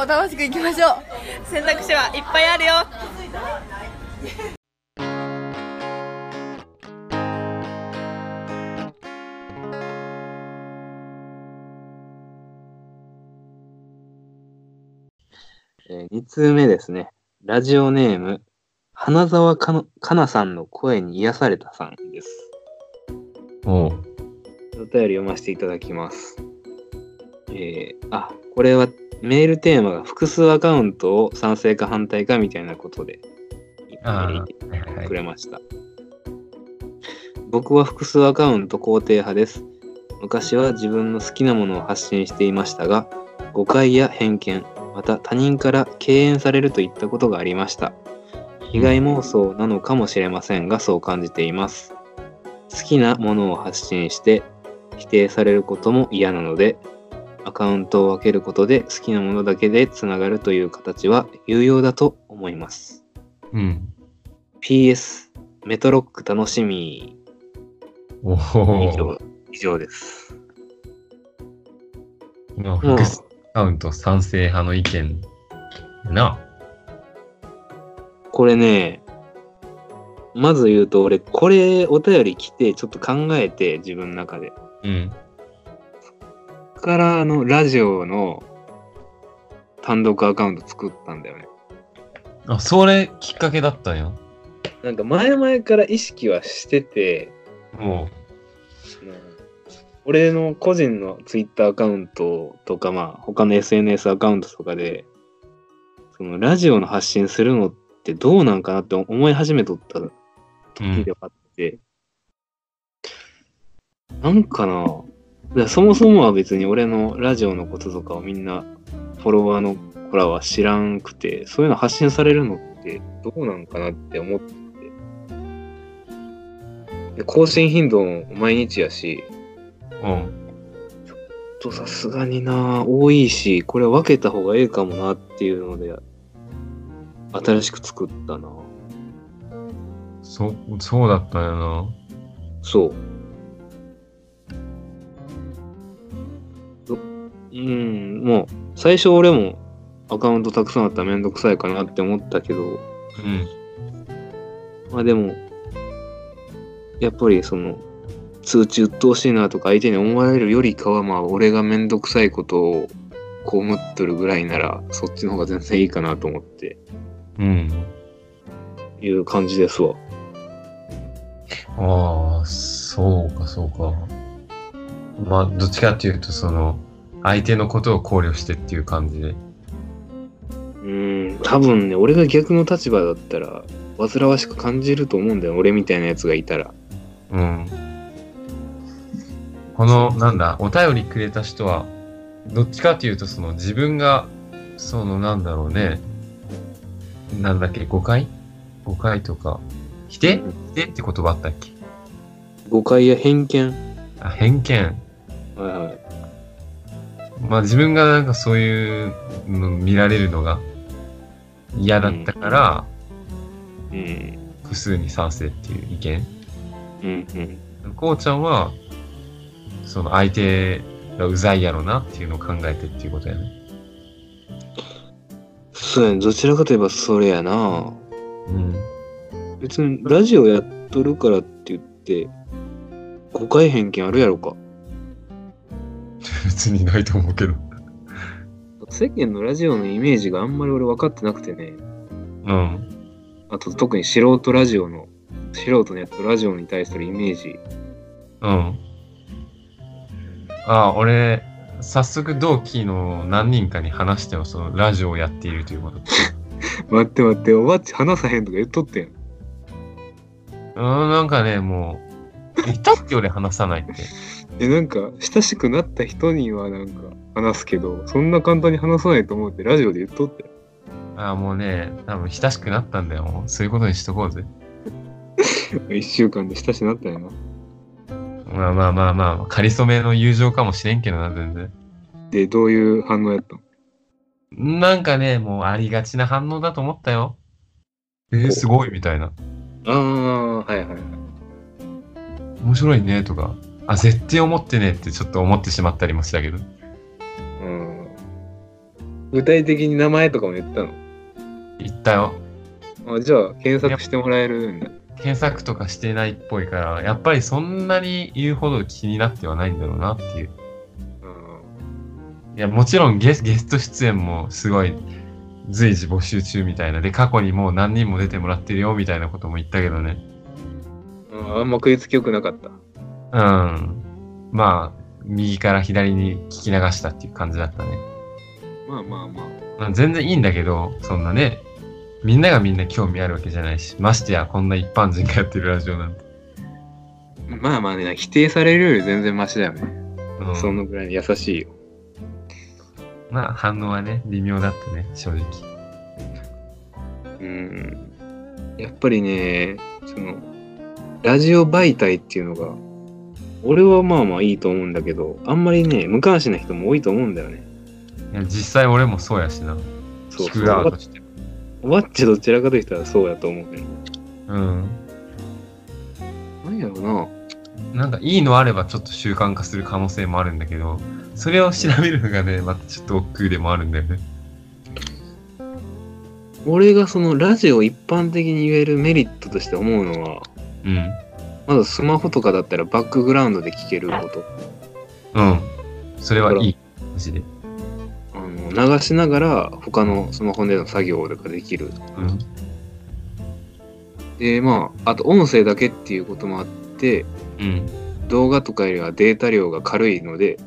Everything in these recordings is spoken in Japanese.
を楽しくいきましょう選択肢はいっぱいあるよえー、2通目ですね。ラジオネーム、花沢かのかなさんの声に癒されたさんです。おう。お便り読ませていただきます。えー、あ、これはメールテーマが複数アカウントを賛成か反対かみたいなことで、くれました。僕は複数アカウント肯定派です。昔は自分の好きなものを発信していましたが、誤解や偏見、また他人から敬遠されるといったことがありました。被害妄想なのかもしれませんが、そう感じています。好きなものを発信して否定されることも嫌なので、アカウントを分けることで好きなものだけでつながるという形は有用だと思います。うん。PS、メトロック楽しみ。お以お。上以上です。まあ複数アカウント賛成派の意見やな。これね、まず言うと、俺、これお便り来て、ちょっと考えて、自分の中で。うん。から、あの、ラジオの単独アカウント作ったんだよね。あ、それきっかけだったんや。なんか、前々から意識はしてて、もうん俺の個人のツイッターアカウントとか、まあ、他の SNS アカウントとかで、そのラジオの発信するのってどうなんかなって思い始めとった時ではあって、なんかな、だからそもそもは別に俺のラジオのこととかをみんなフォロワーの子らは知らんくて、そういうの発信されるのってどうなんかなって思って、で更新頻度も毎日やし、う、うん。とさすがにな多いしこれ分けた方がええかもなっていうので新しく作ったなそ、そうだったんやな。そううんもう最初俺もアカウントたくさんあったらめんどくさいかなって思ったけどうん。まあでもやっぱりその通知鬱陶しいなとか相手に思われるよりかはまあ俺がめんどくさいことを被っとるぐらいならそっちの方が全然いいかなと思ってうん。いう感じですわ。ああ、そうか、そうか。まあ、どっちかっていうと、その、相手のことを考慮してっていう感じで。うん、多分ね、俺が逆の立場だったら、煩わしく感じると思うんだよ、俺みたいなやつがいたら。うん。この、なんだ、お便りくれた人は、どっちかっていうと、その、自分が、その、なんだろうね、なんだっけ、誤解？誤解とか、否定？うん否定って言葉あったっけ？誤解や偏見。あ、偏見。はいはい。まあ自分がなんかそういうの見られるのが嫌だったから、うん。複数に賛成っていう意見。うんうん。こうちゃんは、その相手がうざいやろなっていうのを考えてっていうことやね。そうやね、どちらかといえばそれやな。うん。別にラジオやっとるからって言って、誤解偏見あるやろか。別にないと思うけど。世間のラジオのイメージがあんまり俺分かってなくてね。うん。あと特に素人ラジオの、素人のやつとラジオに対するイメージ。うん。ああ、俺、早速同期の何人かに話してもそのラジオをやっているということ。待って待って、おばっち話さへんとか言っとってん。うん、なんかね、もう、いたっけ俺話さないって。え、なんか、親しくなった人にはなんか話すけど、そんな簡単に話さないと思うってラジオで言っとって。ああ、もうね、多分親しくなったんだよ。もうそういうことにしとこうぜ。一週間で親しくなったよな。まあまあまあまあ、仮初めの友情かもしれんけどな、全然。で、どういう反応やったのなんかね、もうありがちな反応だと思ったよ。えー、すごいみたいな。ああ、はいはいはい。面白いねとか。あ、絶対思ってねってちょっと思ってしまったりもしたけど。うん。具体的に名前とかも言ったの？言ったよ。あじゃあ検索してもらえるんだ。検索とかしてないっぽいから、やっぱりそんなに言うほど気になってはないんだろうなっていう。いや、もちろんゲスゲスト出演もすごい随時募集中みたいな。で、過去にもう何人も出てもらってるよみたいなことも言ったけどね。うん、あんま食いつきよくなかった。うん。まあ、右から左に聞き流したっていう感じだったね。まあまあまあ。まあ、全然いいんだけど、そんなね、みんながみんな興味あるわけじゃないし、ましてやこんな一般人がやってるラジオなんて。まあまあね、否定されるより全然マシだよね。うん、そのぐらい優しいよ。まあ反応はね、微妙だったね、正直。うん。やっぱりね、その、ラジオ媒体っていうのが、俺はまあまあいいと思うんだけど、あんまりね、無関心な人も多いと思うんだよね。いや実際俺もそうやしな。そう聞く側として。ワッチどちらかといったらそうやと思うね。うん。なんやろな。なんかいいのあればちょっと習慣化する可能性もあるんだけど、それを調べるのがね、またちょっと億劫でもあるんだよね。俺がそのラジオ一般的に言えるメリットとして思うのは、うん。まずスマホとかだったらバックグラウンドで聞けること。うん。それはいい。マジで。あの流しながら他のスマホでの作業とかできる。うん。で、まあ、あと音声だけっていうこともあって、うん。動画とかよりはデータ量が軽いので、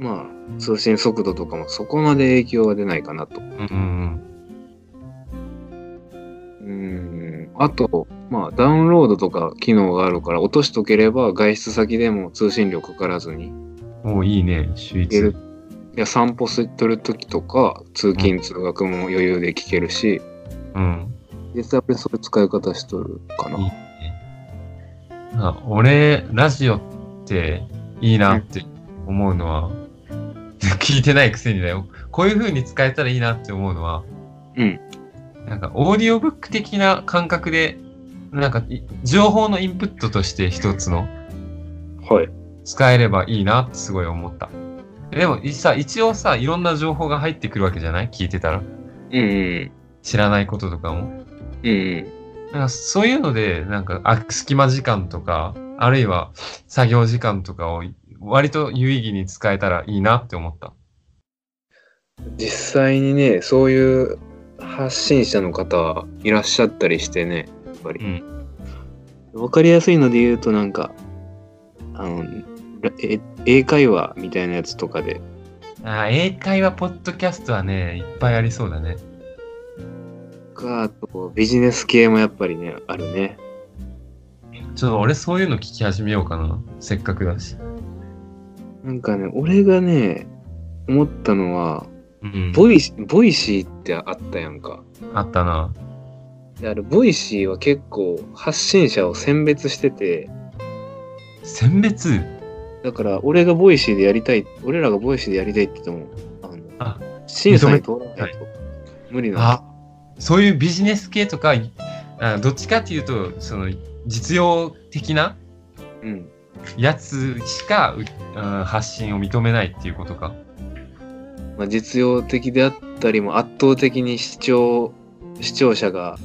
まあ、通信速度とかもそこまで影響は出ないかなと。うんうんうん。あと、まあ、ダウンロードとか機能があるから落としとければ外出先でも通信量かからずにうん。おいいね、週一いや、散歩するときとか、通勤通学も余裕で聞けるし、うん。実際俺そういう使い方しとるかな。いいね。あ俺、ラジオっていいなって思うのは、聞いてないくせにだよ。こういう風に使えたらいいなって思うのは、うん。なんか、オーディオブック的な感覚で、なんか、い情報のインプットとして一つのはい。使えればいいなってすごい思った。でも、いさ、一応さ、いろんな情報が入ってくるわけじゃない？聞いてたら。うんうん。知らないこととかも。うんうん。なんかそういうので、なんか、あ、隙間時間とか、あるいは作業時間とかを割と有意義に使えたらいいなって思った。実際にね、そういう発信者の方いらっしゃったりしてね、ぱり。うん。わかりやすいので言うとなんか、あの、英会話みたいなやつとかで、あ、英会話ポッドキャストはね、いっぱいありそうだね。かあとビジネス系もやっぱりね、あるね。ちょっと俺そういうの聞き始めようかな。せっかくだし。なんかね、俺がね、思ったのは、うん。ボイシボイシーってあったやんか。あったな。であれ、ボイシーは結構発信者を選別してて、選別？だから俺が Voicy でやりたい、俺らがボイシーでやりたいって言っても、あの、あ審査に通らないと無理なの。あ、そういうビジネス系とか、あどっちかっていうと、その、実用的なうん。やつしか、うあ発信を認めないっていうことか？まあ、実用的であったりも圧倒的に視聴、視聴者が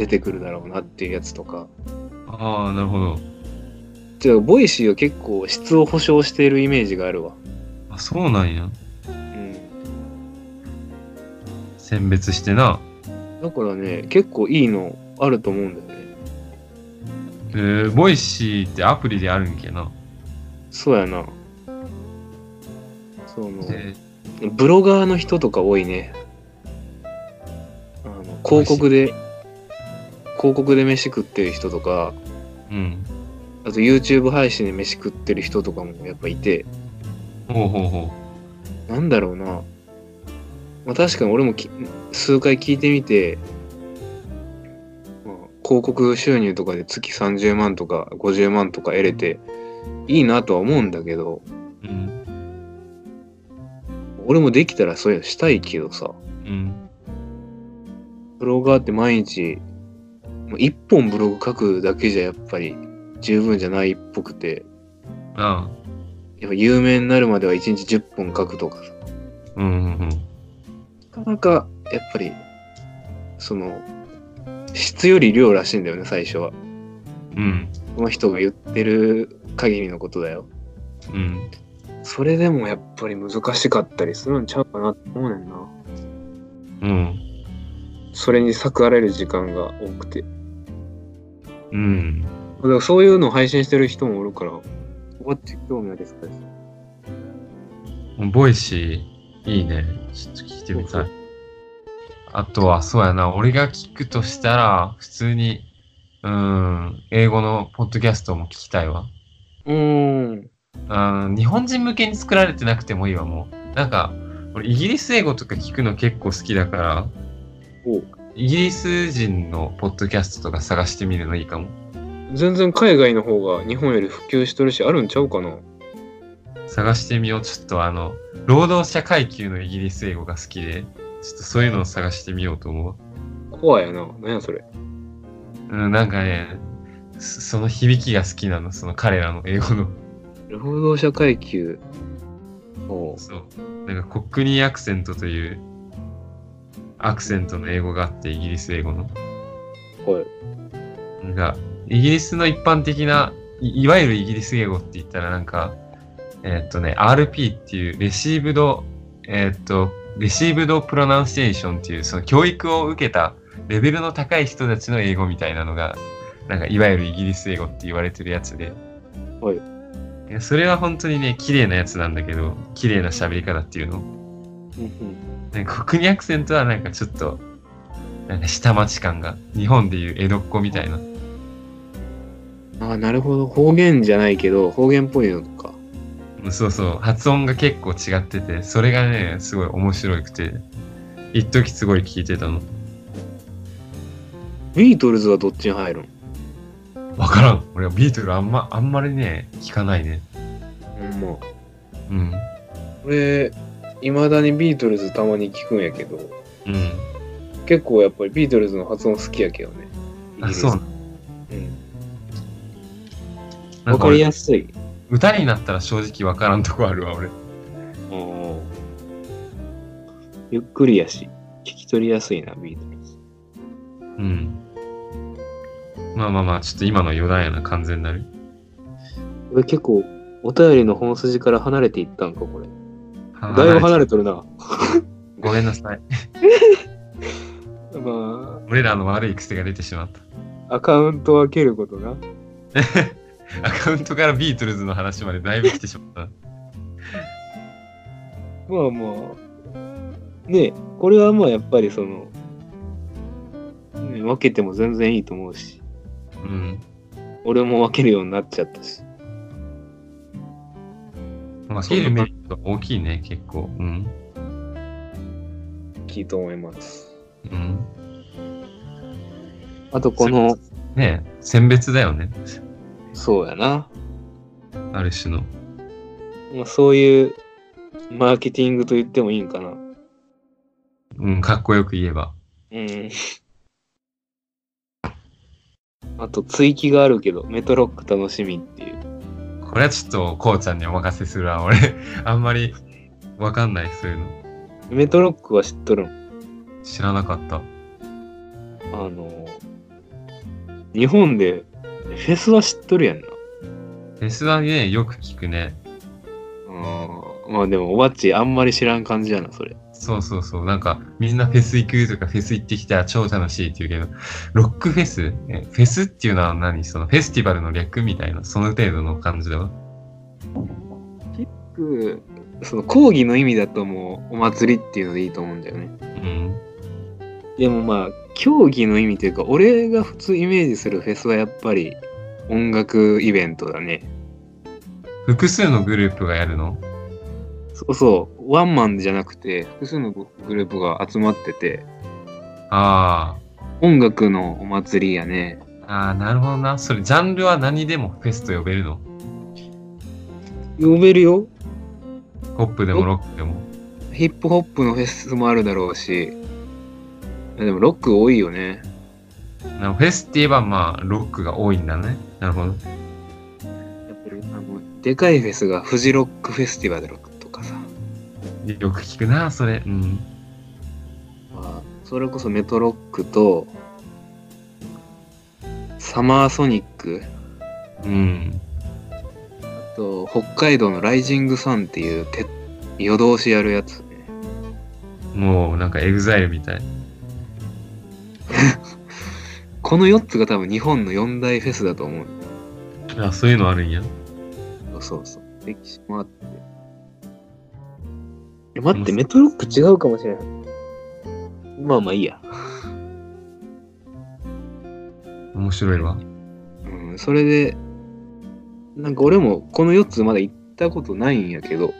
出てくるだろうなっていうやつとか。ああ、なるほど。じゃあ、 Voicy は結構質を保証しているイメージがあるわ。あ、そうなんや。うん。選別してな。だからね、結構いいのあると思うんだよね。えー、 Voicy ってアプリであるんけな。そうやな。その、えブロガーの人とか多いね。あの広告で、広告で飯食ってる人とか、うん。あと YouTube 配信で飯食ってる人とかもやっぱいて、ほうほうほなんだろうな。まあ確かに俺もき数回聞いてみて、まあ、広告収入とかで月30万とか50万とか得れていいなとは思うんだけど、う。うん。俺もできたらそういうのしたいけどさ、うん。ブロガーって毎日、一本ブログ書くだけじゃやっぱり十分じゃないっぽくて、あやっぱ有名になるまでは1日10本書くとかさ、あ、うんうんなかなか、やっぱり、その、質より量らしいんだよね、最初は。うん。うん。この人が言ってる限りのことだよ。うん。それでもやっぱり難しかったりするんちゃうかなって思うねんな。うん。それに逆らえる時間が多くて。うん。だからそういうのを配信してる人もおるから、ここって興味ありそうです。 Voicy、いいね。ちょっと聞いてみたい。あとは、そうやな、俺が聞くとしたら、普通に、うーん、英語のポッドキャストも聞きたいわ。うーん。あー日本人向けに作られてなくてもいいわ、もう。なんか、俺、イギリス英語とか聞くの結構好きだから、おイギリス人のポッドキャストとか探してみるのいいかも。全然海外の方が日本より普及しとるし、あるんちゃうかな。探してみよう。ちょっとあの、労働者階級のイギリス英語が好きで、ちょっとそういうのを探してみようと思う。怖いやな。何やそれ。うん、なんかね、そその響きが好きなの、その彼らの英語の。労働者階級。おうそう。なんかコックニーアクセントというアクセントの英語があって、イギリス英語の。はい。なんか、イギリスの一般的な、いいわゆるイギリス英語って言ったらなんか、えーっとね、RP っていう、レシーブド、えーっと、レシーブドプロナンシエーションっていう、その教育を受けたレベルの高い人たちの英語みたいなのが、なんかいわゆるイギリス英語って言われてるやつで。はい。いやそれは本当にね、綺麗なやつなんだけど、綺麗な喋り方っていうの。なんか国アクセントはなんかちょっと、なんか下町感が、日本でいう江戸っ子みたいな。ああ、なるほど。方言じゃないけど、方言っぽいのか。そうそう、発音が結構違ってて、それがね、すごい面白くて、一時すごい聞いてたの。ビートルズはどっちに入るんわからん。俺はビートルあんま、あんまりね、聞かないね。ほんま。うん。俺、いまだにビートルズたまに聞くんやけど、うん。結構やっぱりビートルズの発音好きやけどね。あ、そうな。うん。わかりや俺、すい。歌になったら正直わからんとこあるわ、俺。うんゆっくりやし、聞き取りやすいな、ビートルズ。うん。まあまあまあ、ちょっと今の余談やな、完全なる。俺結構、お便りの本筋から離れていったんか、これ。だいぶ離れとるな。ごめんなさい。ま俺らの悪い癖が出てしまった。あ、アカウント分けることな。アカウントからビートルズの話までだいぶ来てしまった。まあまあ、ねえこれはまあやっぱりその、ね、分けても全然いいと思うし、うん。俺も分けるようになっちゃったし。まあ、切るメリット大きいね、結構。うん。いいと思います。うん。あとこの、ねえ、選別だよね。そうやな。ある種の。まあ、そういうマーケティングと言ってもいいんかな。うん、かっこよく言えば。うん。あと追記があるけど、メトロック楽しみっていう。これはちょっと、こうちゃんにお任せするわ。俺、あんまりわかんない、そういうの。メトロックは知っとるん？知らなかった。あの、日本でフェスは知っとるやんな。フェスはね、よく聞くね。うん。まあでも、おばっちあんまり知らん感じやな、それ。そうそうそう。なんか、みんなフェス行くとか、フェス行ってきたら超楽しいって言うけど、ロックフェス？えフェスっていうのは何？そのフェスティバルの略みたいな、その程度の感じだわ。僕その講義の意味だともうお祭りっていうのでいいと思うんだよね。うん。でもまあ競技の意味というか俺が普通イメージするフェスはやっぱり音楽イベントだね。複数のグループがやるの？そうそうワンマンじゃなくて複数のグループが集まっててあ音楽のお祭りやね。あ。ああ、なるほどな。それ、ジャンルは何でもフェスと呼べるの？呼べるよ。ポップでもロックでも？ヒップホップのフェスもあるだろうし。でもロック多いよね。なフェスって言えば、まあ、ロックが多いんだね。なるほど。やっぱりあのでかいフェスがフジロックフェスティバルとかさ。よく聞くな、それ。うん。まあそれこそメトロックと、サマーソニック、うん。あと北海道のライジングサンっていうて夜通しやるやつね。もう、なんかエグザイルみたい。この4つが多分日本の4大フェスだと思う。あ、そういうのあるんや。そうそう。歴史もあって。え待って、メトロック違うかもしれない。まあまあいいや。面白いわ。うん、それで、なんか俺もこの4つまだ行ったことないんやけど、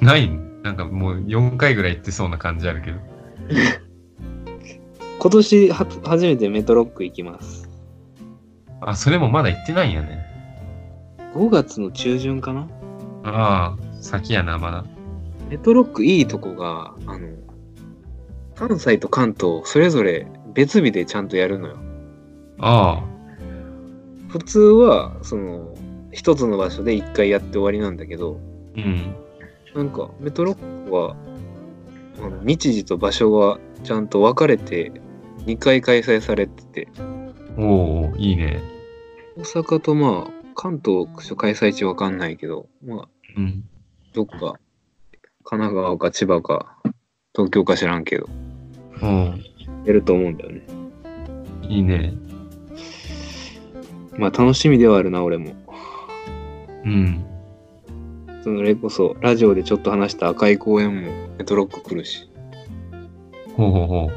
ない？なんかもう4回ぐらい行ってそうな感じあるけど。今年は初めてメトロック行きます。あ、それもまだ行ってないんやね。5月の中旬かな？ああ、先やな、まだ。メトロックいいとこが、あの、関西と関東それぞれ別日でちゃんとやるのよ。あ普通は、その、一つの場所で一回やって終わりなんだけど、あ、うん。なんかメトロックは、あの日時と場所がちゃんと分かれて2回開催されてて、おおいいね。大阪とまあ、関東開催地わかんないけど、まあ、うん。どっか、神奈川か千葉か、東京か知らんけど、おーやると思うんだよね。いいね。まあ楽しみではあるな、俺も。うん。それこそ、ラジオでちょっと話した赤い公園もメトロック来るし。ほうほうほ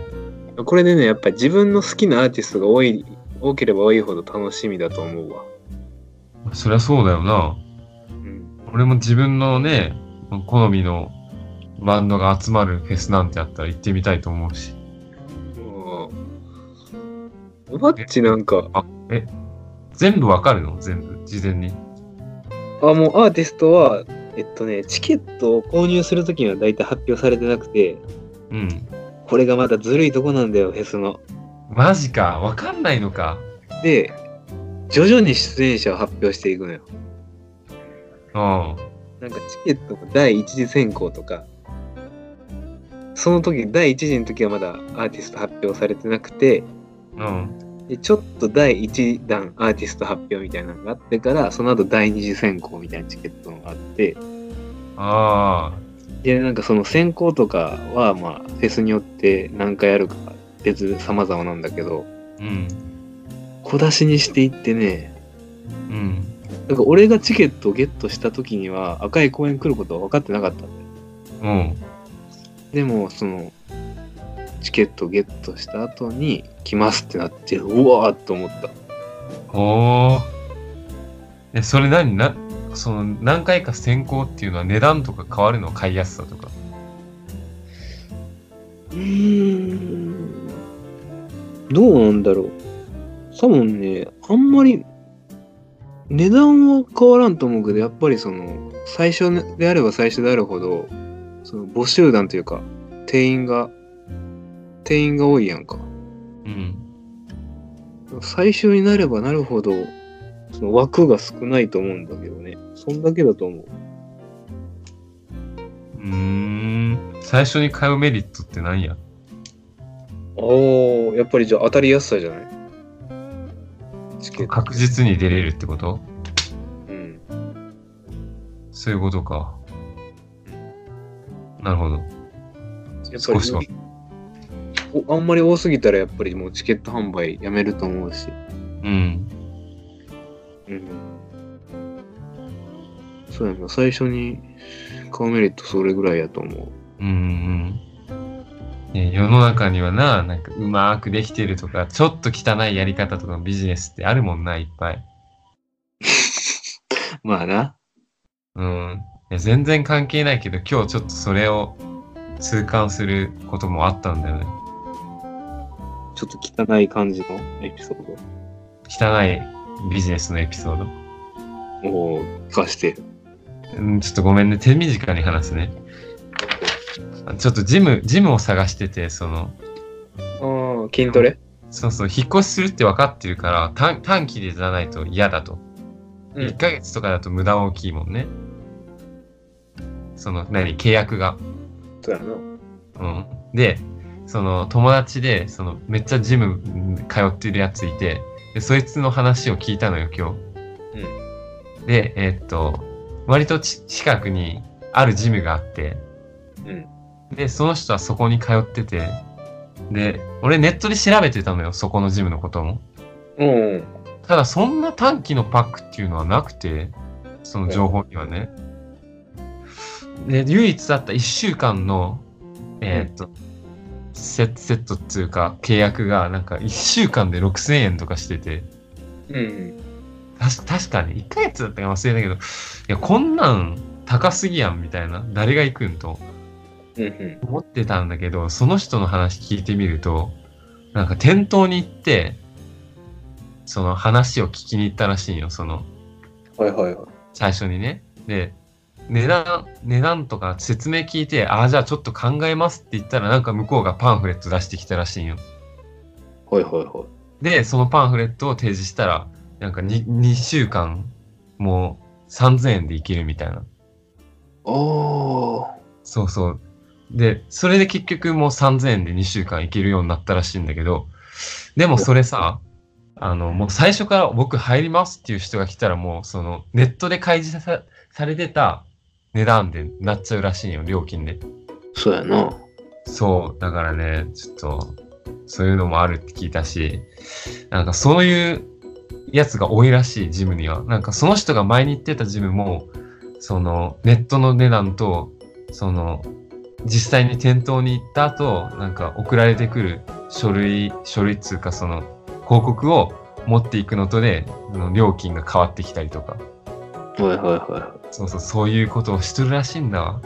う。これでね、やっぱり自分の好きなアーティストが多い、多ければ多いほど楽しみだと思うわ。そりゃそうだよな。うん。俺も自分のね、好みのバンドが集まるフェスなんてあったら行ってみたいと思うし。おばっちなんか、あ、え、全部わかるの？全部、事前に？あ、もうアーティストは、えっとね、チケットを購入するときには大体発表されてなくて、うん。これがまたずるいとこなんだよ、フェスの。マジか。わかんないのか。で、徐々に出演者を発表していくのよ。うん。なんかチケットも第一次選考とか、その時、第一次の時はまだアーティスト発表されてなくて、うん。でちょっと第一弾アーティスト発表みたいなのがあってから、その後第二次選考みたいなチケットがあって、あで、なんかその選考とかは、まあ、フェスによって何回やるか別様々なんだけど、あ。うん。小出しにしていってね、うん。なんか俺がチケットをゲットした時には赤い公園来ることは分かってなかったんだよ。うん。でも、その、チケットをゲットした後に来ますってなって、うわーって思った。おー。え、それ何？な、その、何回か先行っていうのは値段とか変わるの買いやすさとか。うーん。どうなんだろう。多分ね、あんまり値段は変わらんと思うけど、やっぱりその、最初であれば最初であるほど、その募集団というか、定員が、定員が多いやんか。うん。最初になればなるほど、その枠が少ないと思うんだけどね。そんだけだと思う。うーん。最初に買うメリットって何や？ああ、やっぱりじゃあ当たりやすさじゃない？チケット。確実に出れるってこと？うん。そういうことか。なるほど。やっぱ少しはりおあんまり多すぎたらやっぱりもうチケット販売やめると思うし。うん。うん。そうやな、最初に買うメリットそれぐらいやと思う。うんうん。ね世の中にはな、なんかうまくできてるとか、ちょっと汚いやり方とかのビジネスってあるもんな、いっぱい。まあな。うん。いや全然関係ないけど、今日ちょっとそれを痛感することもあったんだよね。ちょっと汚い感じのエピソー汚いビジネスのエピソード？ドを聞かして。うん、ちょっとごめんね、手短に話すね。ちょっとジム、ジムを探してて、その、ああ、筋トレ？そうそう、引っ越しするって分かってるから、短短期でじゃないと嫌だと。うん1ヶ月とかだと無駄大きいもんね。その、何、契約が。そうやな。うん。で、その友達で、そのめっちゃジム通ってるやついて、で、そいつの話を聞いたのよ、今日。で、えーっと、割とち近くにあるジムがあって、うん。で、その人はそこに通ってて、で、俺ネットで調べてたのよ、そこのジムのことも。うん。ただ、そんな短期のパックっていうのはなくて、その情報にはね。で、唯一あった1週間の、えーっと、セット、セットっていうか、契約が、なんか1週間で6000円とかしてて、うん。たし確かに1ヶ月だったか忘れたけど、いや、こんなん高すぎやんみたいな、誰が行くんとうん。うん。思ってたんだけど、その人の話聞いてみると、なんか店頭に行って、その話を聞きに行ったらしいよ、その、はいはいはい。最初にね。で、値段、値段とか説明聞いて、ああ、じゃあちょっと考えますって言ったら、なんか向こうがパンフレット出してきたらしいよ。はいはいはい。で、そのパンフレットを提示したら、なんか 2, 2週間、もう3000円でいけるみたいな。ああ。そうそう。で、それで結局もう3000円で2週間いけるようになったらしいんだけど、でもそれさ、あの、もう最初から僕入りますっていう人が来たらもうそのネットで開示さされてた値段でなっちゃうらしいよ、料金で。そうやな。そう、だからね、ちょっと、そういうのもあるって聞いたし、なんかそういうやつが多いらしい、ジムには。なんかその人が前に行ってたジムも、そのネットの値段と、その、実際に店頭に行った後、なんか送られてくる書類、書類っつうかその、広告を持っていくのとで、料金が変わってきたりとか。はいはいはそうそう、そういうことをしてるらしいんだわ。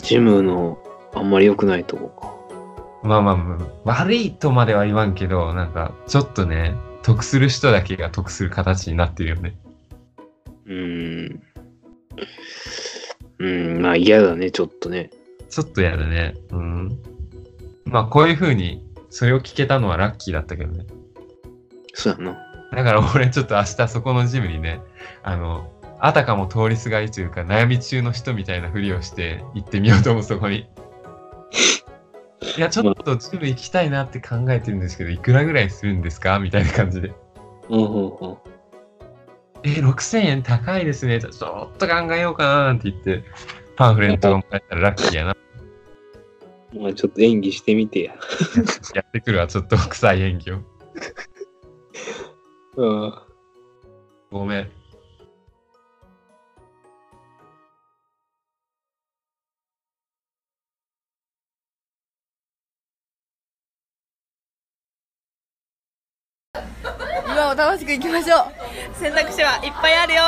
い。ジムのあんまり良くないとこまあまあまあ、悪いとまでは言わんけど、なんか、ちょっとね、得する人だけが得する形になってるよね。か。うーん。うん、まあ嫌だね、ちょっとね。ちょっとやだね。うん。まあ、こういう風に、それを聞けたのはラッキーだったけどね。そうやな。だから俺ちょっと明日そこのジムにね、あの、あたかも通りすがりというか悩み中の人みたいなふりをして行ってみようと思う、そこに。いや、ちょっとジム行きたいなって考えてるんですけど、いくらぐらいするんですかみたいな感じで。うんうんうん。え、6000円高いですね。ちょっと考えようかななんて言って、パンフレットをもらえたらラッキーやな。まあちょっと演技してみてや。やってくるわ、ちょっと臭い演技を。うん。ごめん。今を楽しくいきましょう選択肢はいっぱいあるよ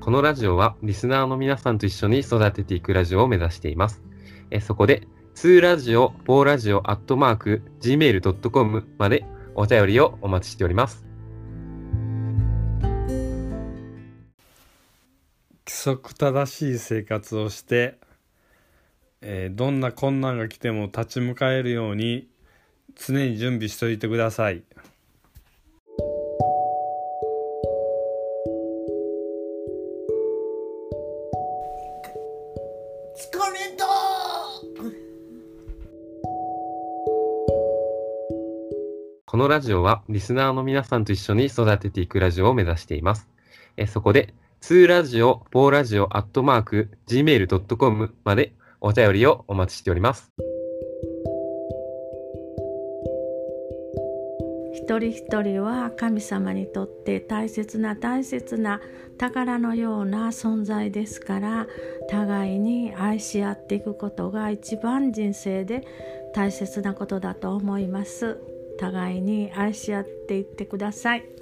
このラジオはリスナーの皆さんと一緒に育てていくラジオを目指しています。えそこで、2ラジオ、4ラジオ、アットマーク、gmail.com までお便りをお待ちしております。規則正しい生活をして、えーどんな困難が来ても立ち向かえるように常に準備しておいてください。このラジオはリスナーの皆さんと一緒に育てていくラジオを目指しています。えそこで、2ラジオ、4ラジオ、アットマーク、gmail.com までお便りをお待ちしております。一人一人は神様にとって大切な大切な宝のような存在ですから互いに愛し合っていくことが一番人生で大切なことだと思います互いに愛し合っていってください。